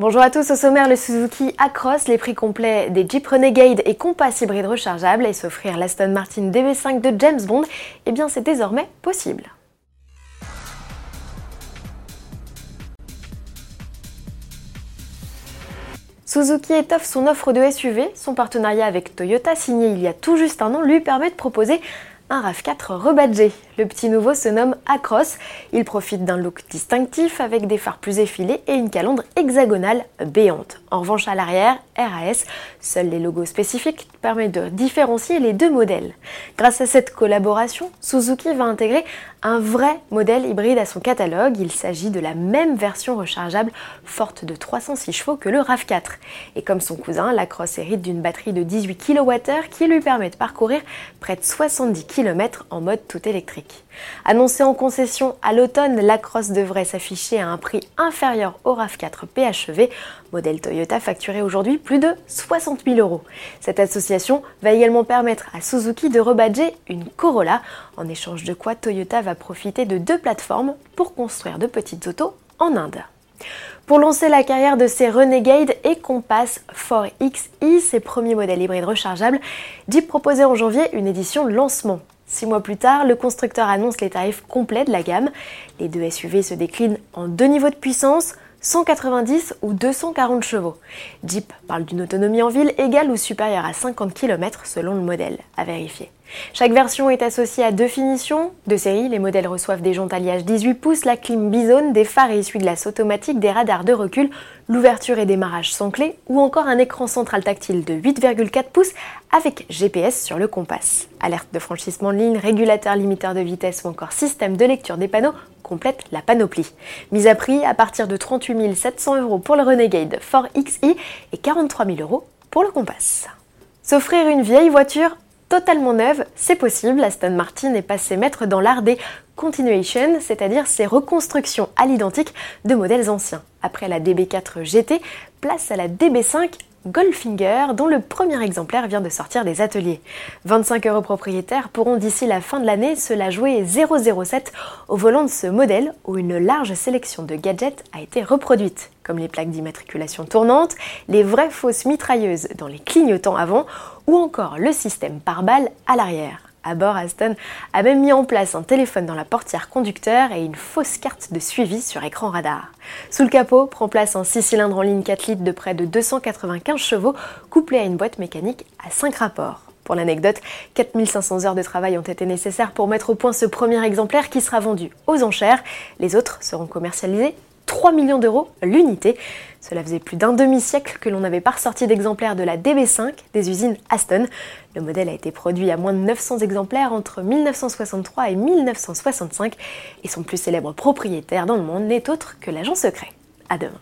Bonjour à tous, au sommaire le Suzuki Across, les prix complets des Jeep Renegade et Compass hybride rechargeable et s'offrir l'Aston Martin DB5 de James Bond, eh bien c'est désormais possible. Suzuki étoffe son offre de SUV. Son partenariat avec Toyota, signé il y a tout juste un an, lui permet de proposer un RAV4 rebadgé. Le petit nouveau se nomme Across. Il profite d'un look distinctif avec des phares plus effilés et une calandre hexagonale béante. En revanche, à l'arrière, RAS, seuls les logos spécifiques permettent de différencier les deux modèles. Grâce à cette collaboration, Suzuki va intégrer un vrai modèle hybride à son catalogue. Il s'agit de la même version rechargeable forte de 306 chevaux que le RAV4. Et comme son cousin, la Cross hérite d'une batterie de 18 kWh qui lui permet de parcourir près de 70 km en mode tout électrique. Annoncé en concession à l'automne, la Cross devrait s'afficher à un prix inférieur au RAV4 PHEV, modèle Toyota facturé aujourd'hui plus de 60 000 euros. Cette association va également permettre à Suzuki de rebadger une Corolla, en échange de quoi Toyota va profiter de deux plateformes pour construire de petites autos en Inde. Pour lancer la carrière de ces Renegade et Compass 4XE, ses premiers modèles hybrides rechargeables, Jeep proposait en janvier une édition lancement. Six mois plus tard, le constructeur annonce les tarifs complets de la gamme. Les deux SUV se déclinent en deux niveaux de puissance, 190 ou 240 chevaux. Jeep parle d'une autonomie en ville égale ou supérieure à 50 km selon le modèle, à vérifier. Chaque version est associée à deux finitions. De série, les modèles reçoivent des jantes alliage 18 pouces, la clim Bison, des phares et essuie-glaces automatiques, des radars de recul, l'ouverture et démarrage sans clé, ou encore un écran central tactile de 8,4 pouces avec GPS sur le compass. Alerte de franchissement de ligne, régulateur limiteur de vitesse ou encore système de lecture des panneaux complète la panoplie. Mise à prix à partir de 38 700 euros pour le Renegade 4XI et 43 000 euros pour le Compass. S'offrir une vieille voiture totalement neuve, c'est possible. Aston Martin est passé maître dans l'art des continuation, c'est-à-dire ses reconstructions à l'identique de modèles anciens. Après la DB4 GT, place à la DB5 Goldfinger, dont le premier exemplaire vient de sortir des ateliers. 25 euros propriétaires pourront d'ici la fin de l'année se la jouer 007 au volant de ce modèle où une large sélection de gadgets a été reproduite, comme les plaques d'immatriculation tournantes, les vraies fausses mitrailleuses dans les clignotants avant ou encore le système pare-balles à l'arrière. À Aston a même mis en place un téléphone dans la portière conducteur et une fausse carte de suivi sur écran radar. Sous le capot prend place un 6 cylindres en ligne 4 litres de près de 295 chevaux, couplé à une boîte mécanique à 5 rapports. Pour l'anecdote, 4500 heures de travail ont été nécessaires pour mettre au point ce premier exemplaire qui sera vendu aux enchères. Les autres seront commercialisés 3 millions d'euros l'unité. Cela faisait plus d'un demi-siècle que l'on n'avait pas ressorti d'exemplaires de la DB5 des usines Aston. Le modèle a été produit à moins de 900 exemplaires entre 1963 et 1965 et son plus célèbre propriétaire dans le monde n'est autre que l'agent secret. À demain.